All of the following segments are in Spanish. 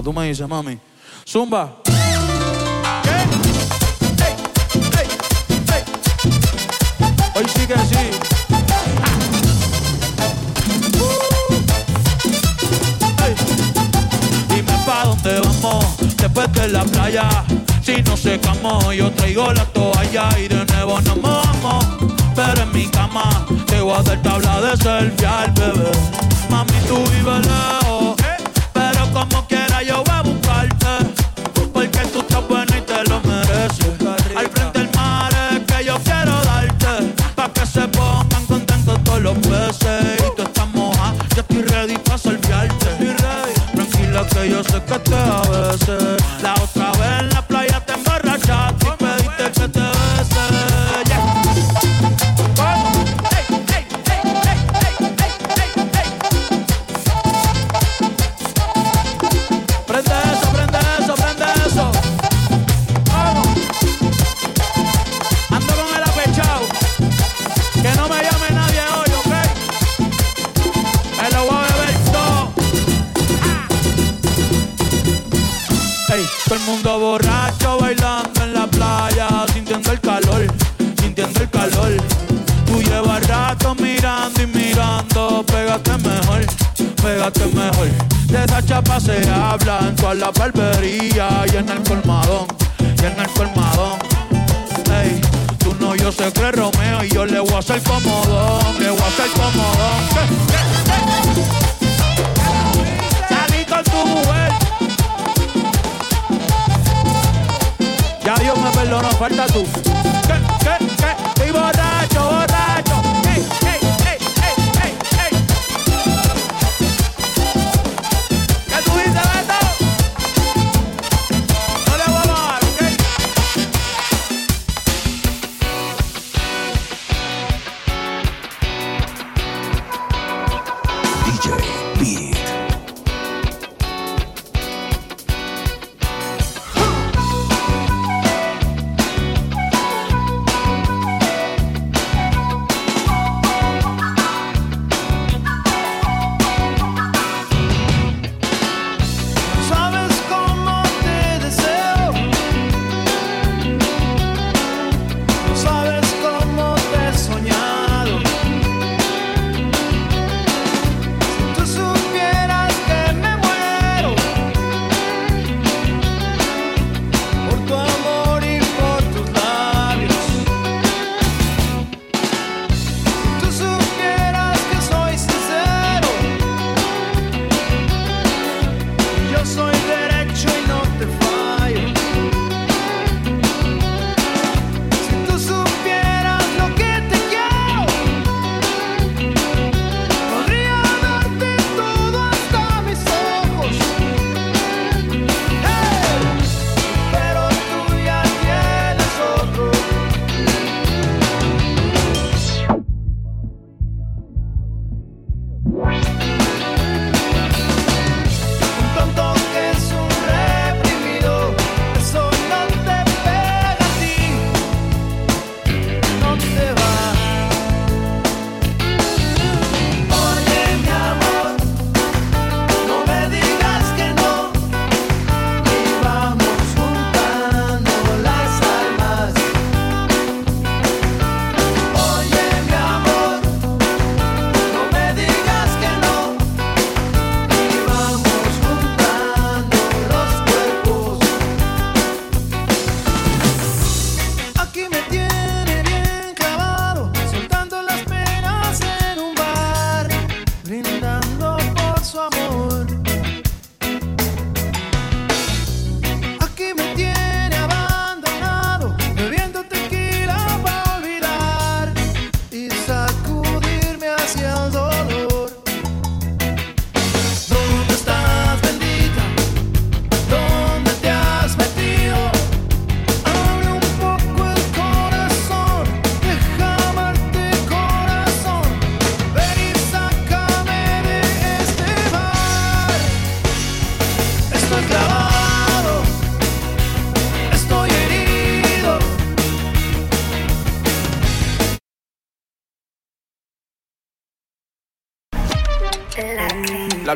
como tú me dices, mami. Zumba. Hoy sí que sí. pa' dónde vamos después de la playa. Si no secamos, yo traigo la toalla y de nuevo nos mojamos. Pero en mi cama te voy a dar tabla de selfie al bebé. Mami, tú vives lejos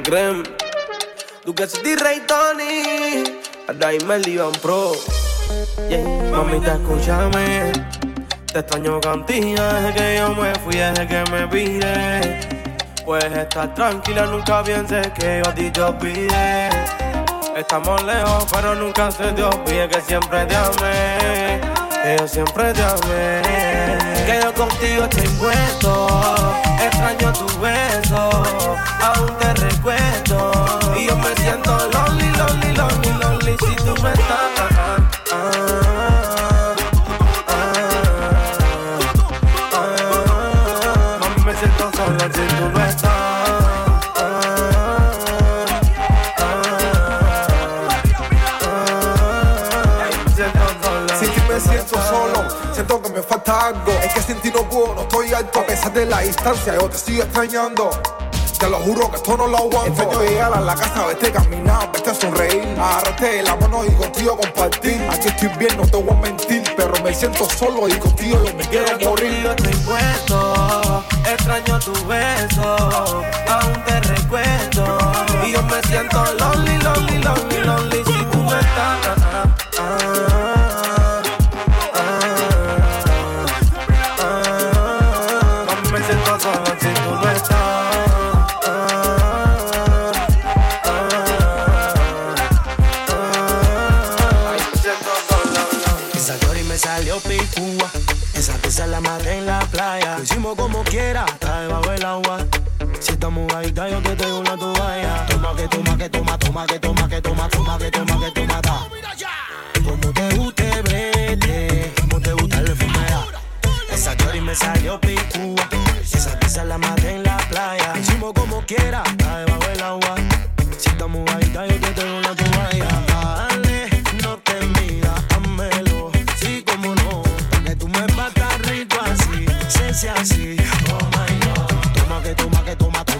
creme. Soy rey Tony, me Liban Pro. Yeah. Mamita, escúchame. Te extraño contigo desde que yo me fui, desde que me pide. Pues estar tranquila, nunca pienses que yo a ti te olvidé. Estamos lejos, pero nunca se te olvide que siempre te amé. Que siempre te amé. Que yo contigo estoy puesto. Extraño tu beso, aún te recuerdo. Y yo me siento lonely, lonely, lonely, lonely Es que sin ti no puedo, no estoy alto. A pesar de la distancia, yo te sigo extrañando. Te lo juro que esto no lo aguanto. Extraño llegar a la casa, verte caminar, verte sonreír. Agarrarte la mano y contigo compartir. Aquí estoy bien, no te voy a mentir. Pero me siento solo y contigo yo me quiero morir. Contigo estoy puesto, extraño tu beso, aún te recuerdo. Y yo me siento lonely, lonely, lonely, lonely si tú no estás. Ah, ah, hicimos como quiera,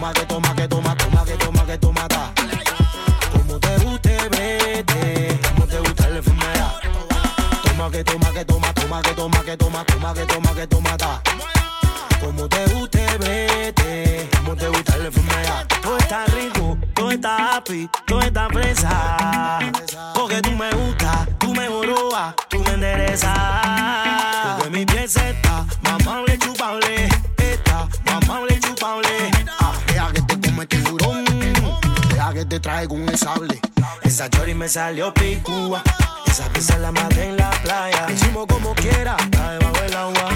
toma, que toma, que toma, toma, que toma, que toma, ta. Como te guste, vete. Como te gusta el fumea. Toma que toma, que toma, toma, que toma, que toma, toma, que toma, que toma, ta. Como te guste, vete. Como te gusta el fumea. Todo está rico, todo está happy, todo está fresa. Esa chori me salió picúa. Esa pieza la maté en la playa. Hicimos como quiera, está debajo del agua.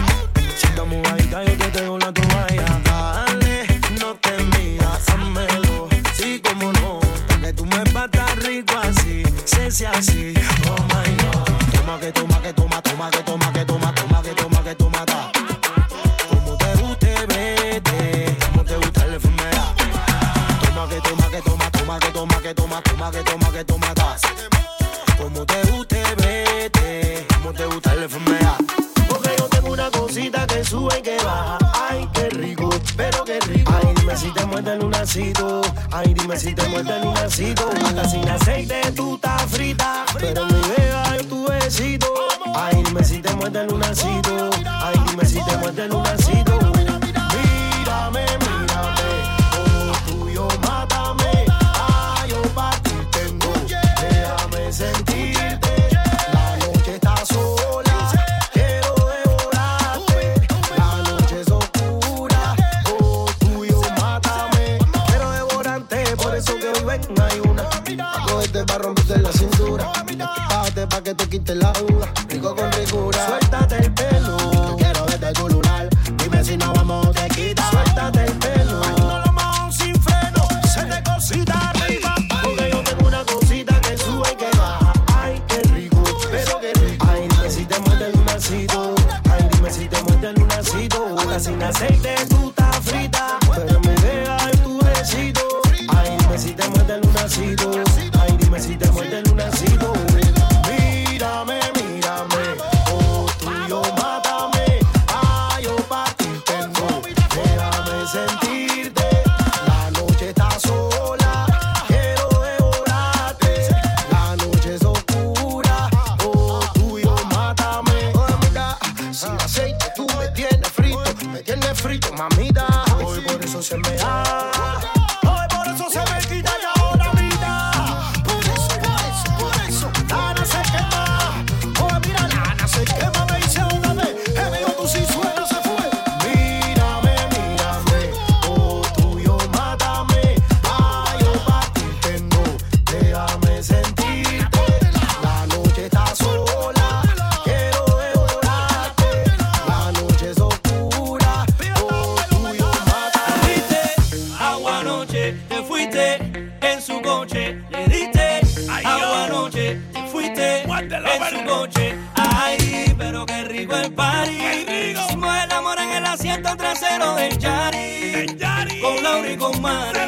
Si estamos ahí, yo te traigo una toalla. Dale, no te midas, házmelo. Sí, como no. Pa' que tú me batas rico así. Se sea así. Oh toma, que toma, que toma, ta. Como te guste, vete. Como te gusta el fumea. Porque yo tengo una cosita que sube y que baja. Ay, qué rico, pero qué rico. Ay, dime si te muerde el lunacito. Ay, dime si te muerde el lunacito. Hasta sin aceite tú estás frita. Pero mi beba yo tu besito. Ay, dime si te muerde el lunacito. Ay, dime si te muerde el lunacito. en su coche, le diste agua anoche, fuiste en su coche. Ay, pero qué rico el party. Hicimos el amor en el asiento trasero del Yari. Con Laura y con Mari.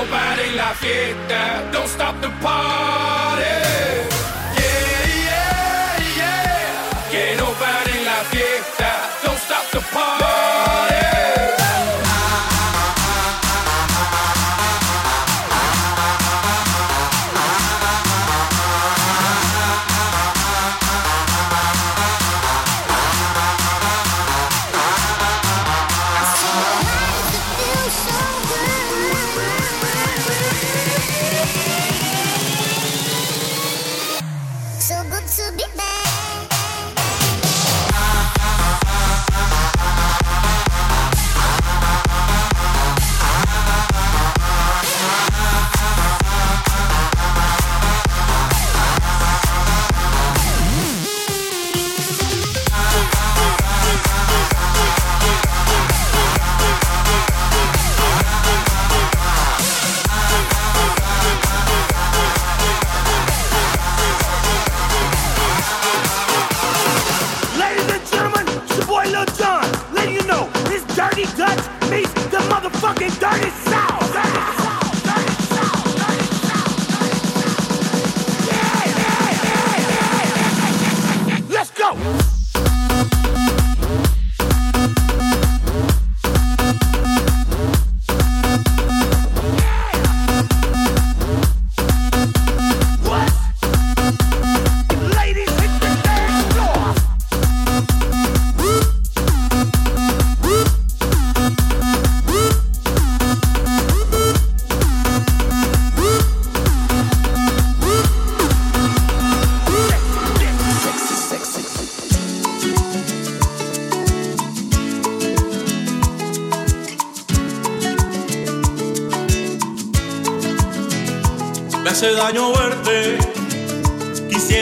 Que no pare la fiesta, don't stop the party.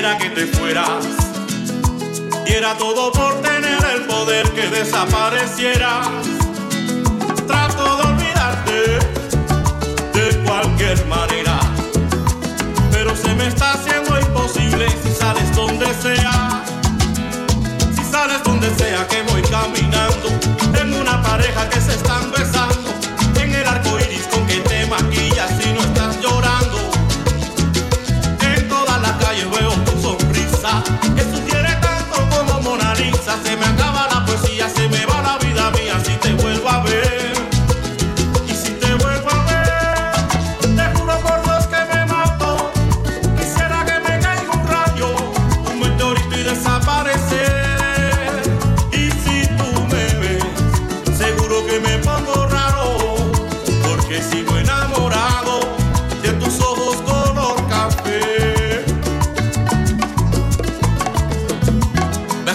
Quisiera que te fueras. Diera todo por tener el poder que desaparecieras. Trato de olvidarte de cualquier manera, pero se me está haciendo imposible si sales donde sea. Si sales donde sea que voy caminando, en una pareja que se están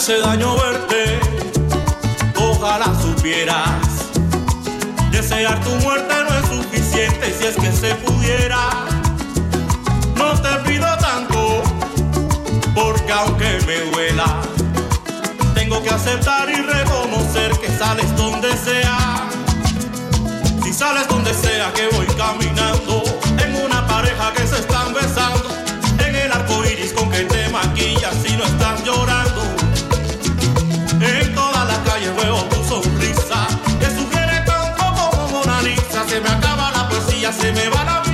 hace daño verte. Ojalá supieras. Desear tu muerte no es suficiente si es que se pudiera. No te pido tanto, porque aunque me duela, tengo que aceptar y reconocer que sales donde sea. Si sales donde sea que voy caminando, en una pareja que se están besando. veo tu sonrisa. Es un como Mona Lisa. Se me acaba la poesía, se me va la vida.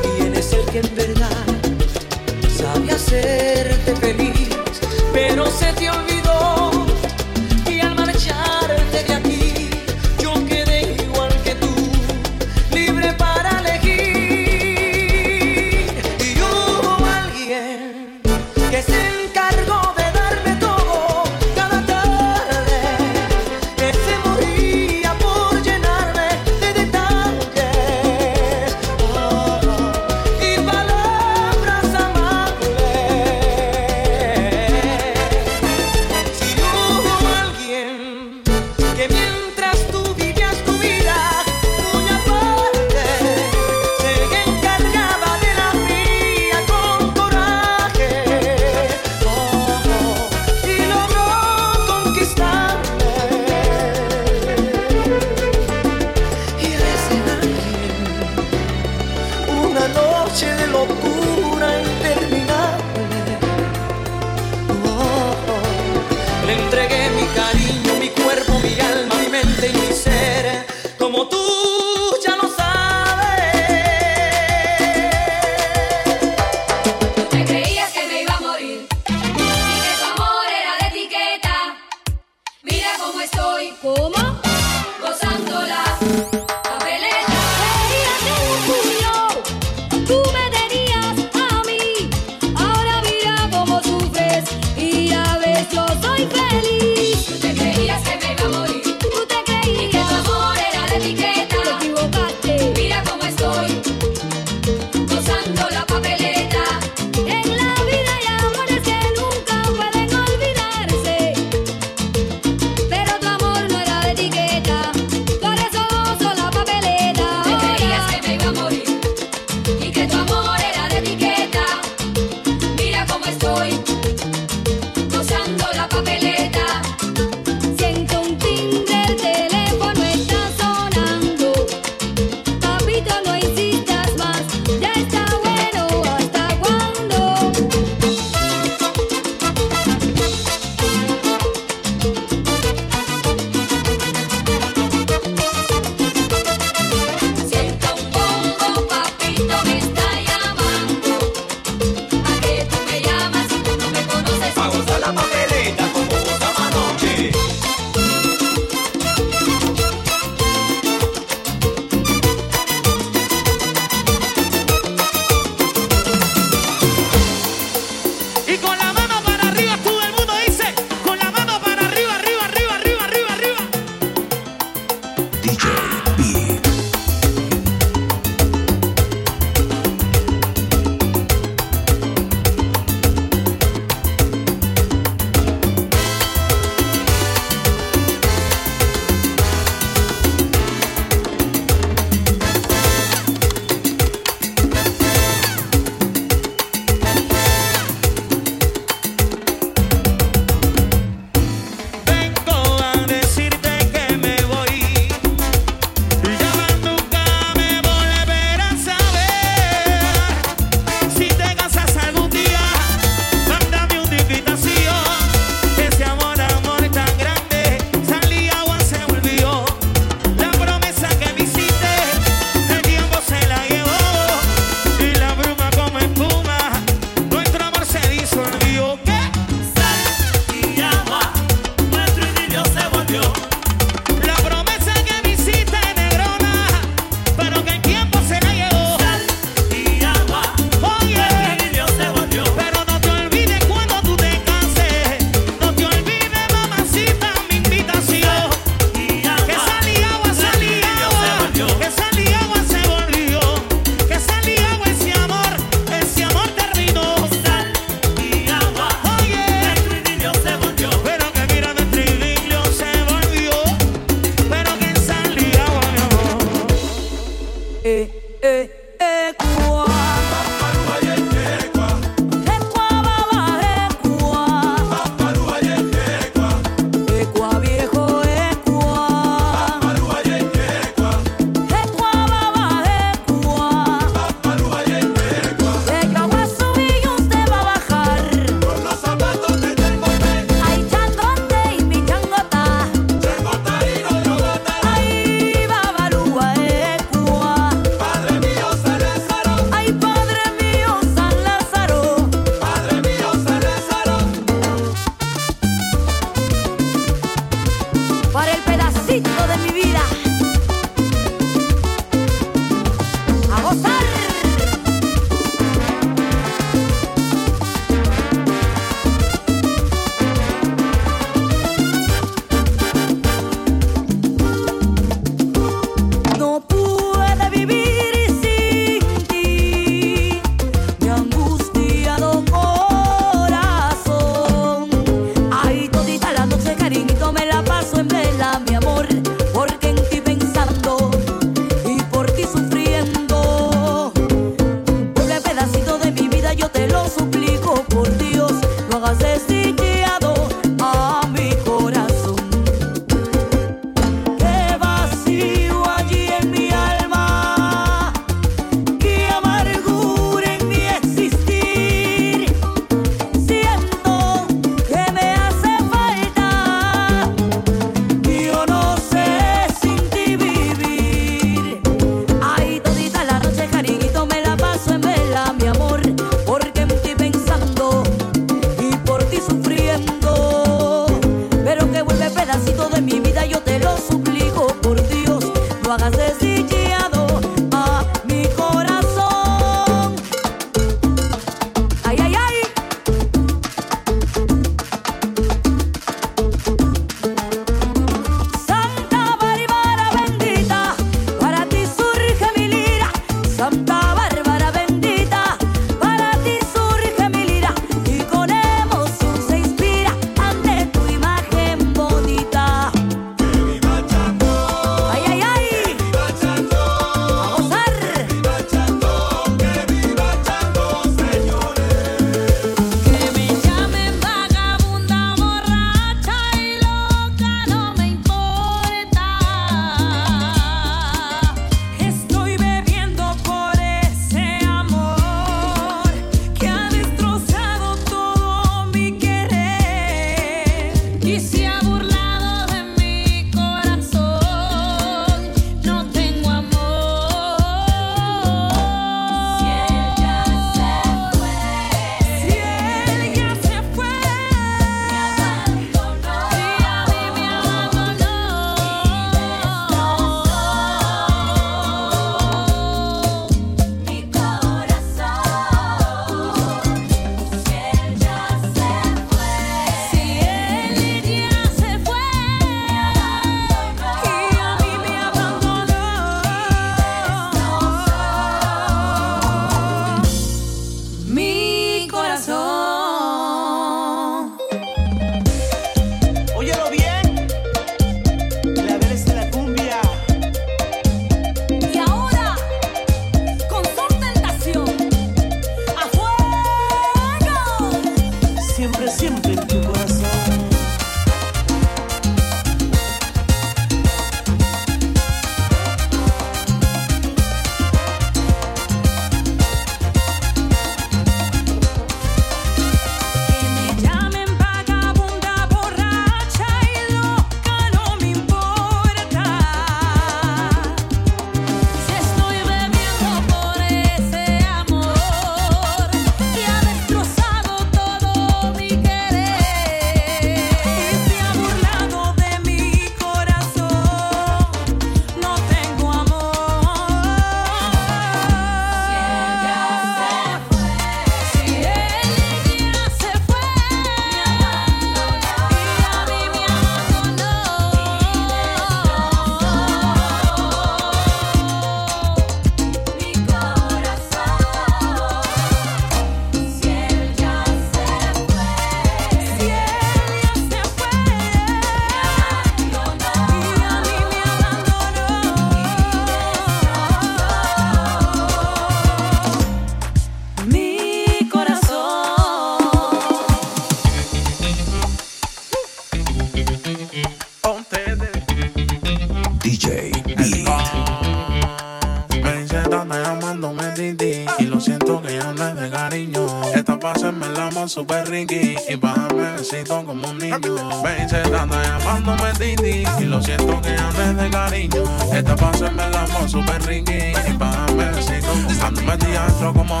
friki y bájame el besito como un niño. Ven, se anda llamándome Didi y lo siento que hables de cariño. Esta paso en el amor super ricky y bájame el besito. Ando metido como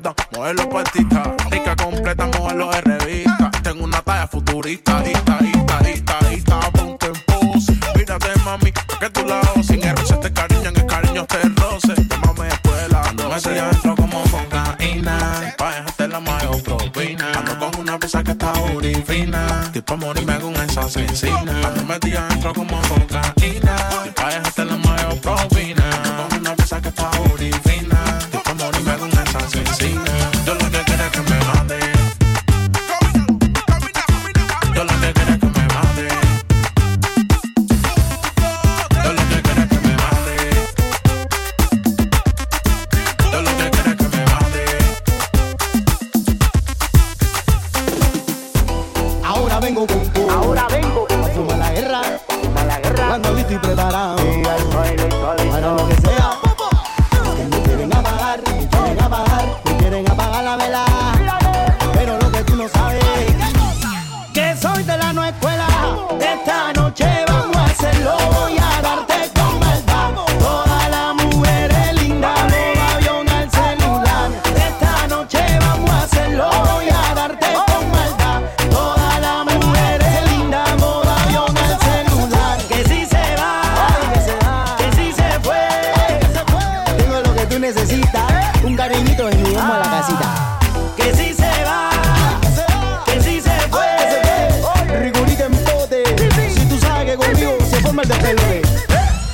Jordan, modelo puestita. Rica completa, modelo de revista. Tengo una talla futurista, ista, ista, ista, ista. Ponte en pose. Mírate, mami, que tú la oses. En el te cariño, en el cariño te roce. Tómame escuela, no Me día entro como cocaína. Pa' dejarte la mayor propina. Ando con una pieza que está orifina. Tipo morirme con esa asesina. Ando metida entro como cocaína.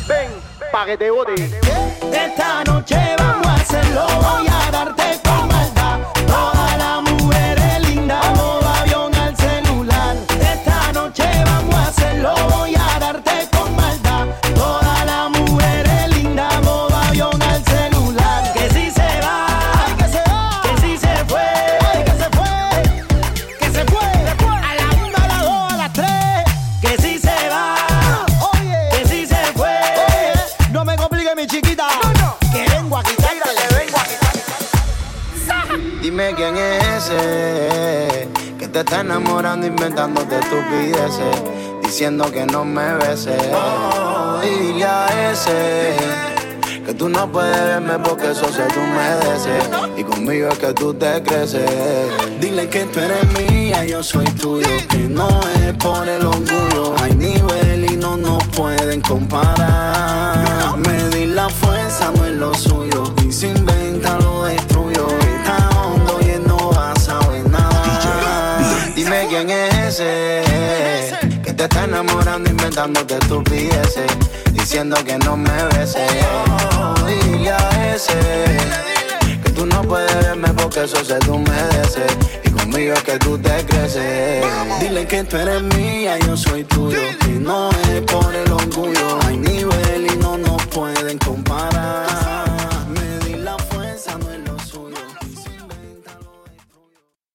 Ven, pa' que te bote. Esta noche vamos a hacerlo, voy a darte con Estás enamorando, inventándote estupideces. Diciendo que no me beses. Oh, dile a ese que tú no puedes verme porque eso se tú me Y conmigo es que tú te creces. Dile que tú eres mía, yo soy tuyo. Que no es por el orgullo. Hay nivel y no nos pueden comparar. Medir la fuerza no es lo suyo que te está enamorando inventando que estupideces, diciendo que no me beses. Dile a ese que tú no puedes verme porque eso se humedece y conmigo es que tú te creces. Dile que tú eres mía, yo soy tuyo y no es por el orgullo. Hay nivel y no nos pueden comparar.